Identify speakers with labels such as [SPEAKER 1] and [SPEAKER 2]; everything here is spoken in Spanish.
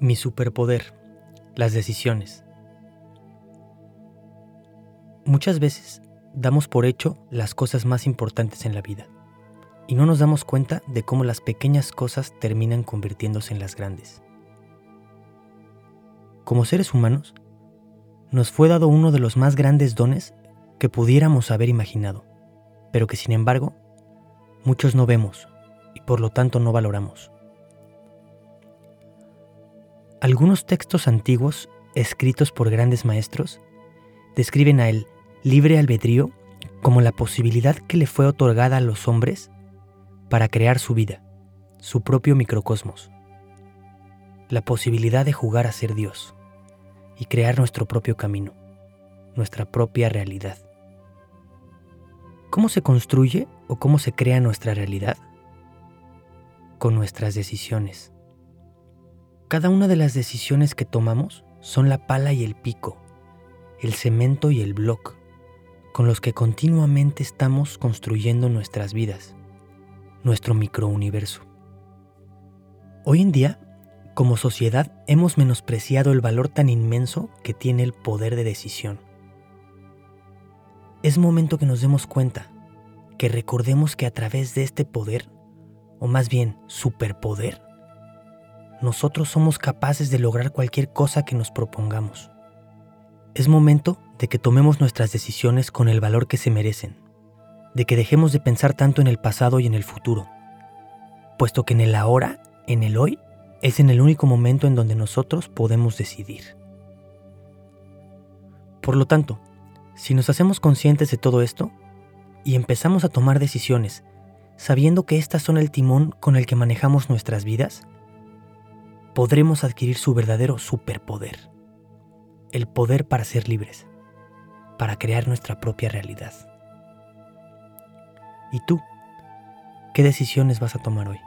[SPEAKER 1] Mi superpoder, las decisiones. Muchas veces damos por hecho las cosas más importantes en la vida y no nos damos cuenta de cómo las pequeñas cosas terminan convirtiéndose en las grandes. Como seres humanos, nos fue dado uno de los más grandes dones que pudiéramos haber imaginado, pero que sin embargo muchos no vemos y por lo tanto no valoramos. Algunos textos antiguos, escritos por grandes maestros, describen a el libre albedrío como la posibilidad que le fue otorgada a los hombres para crear su vida, su propio microcosmos, la posibilidad de jugar a ser Dios y crear nuestro propio camino, nuestra propia realidad. ¿Cómo se construye o cómo se crea nuestra realidad? Con nuestras decisiones cada una de las decisiones que tomamos son la pala y el pico, el cemento y el bloc, con los que continuamente estamos construyendo nuestras vidas, nuestro microuniverso. Hoy en día, como sociedad, hemos menospreciado el valor tan inmenso que tiene el poder de decisión. Es momento que nos demos cuenta, que recordemos que a través de este poder, o más bien superpoder, nosotros somos capaces de lograr cualquier cosa que nos propongamos. Es momento de que tomemos nuestras decisiones con el valor que se merecen, de que dejemos de pensar tanto en el pasado y en el futuro, puesto que en el ahora, en el hoy, es en el único momento en donde nosotros podemos decidir. Por lo tanto, si nos hacemos conscientes de todo esto y empezamos a tomar decisiones sabiendo que estas son el timón con el que manejamos nuestras vidas, podremos adquirir su verdadero superpoder, el poder para ser libres, para crear nuestra propia realidad. ¿Y tú? ¿Qué decisiones vas a tomar hoy?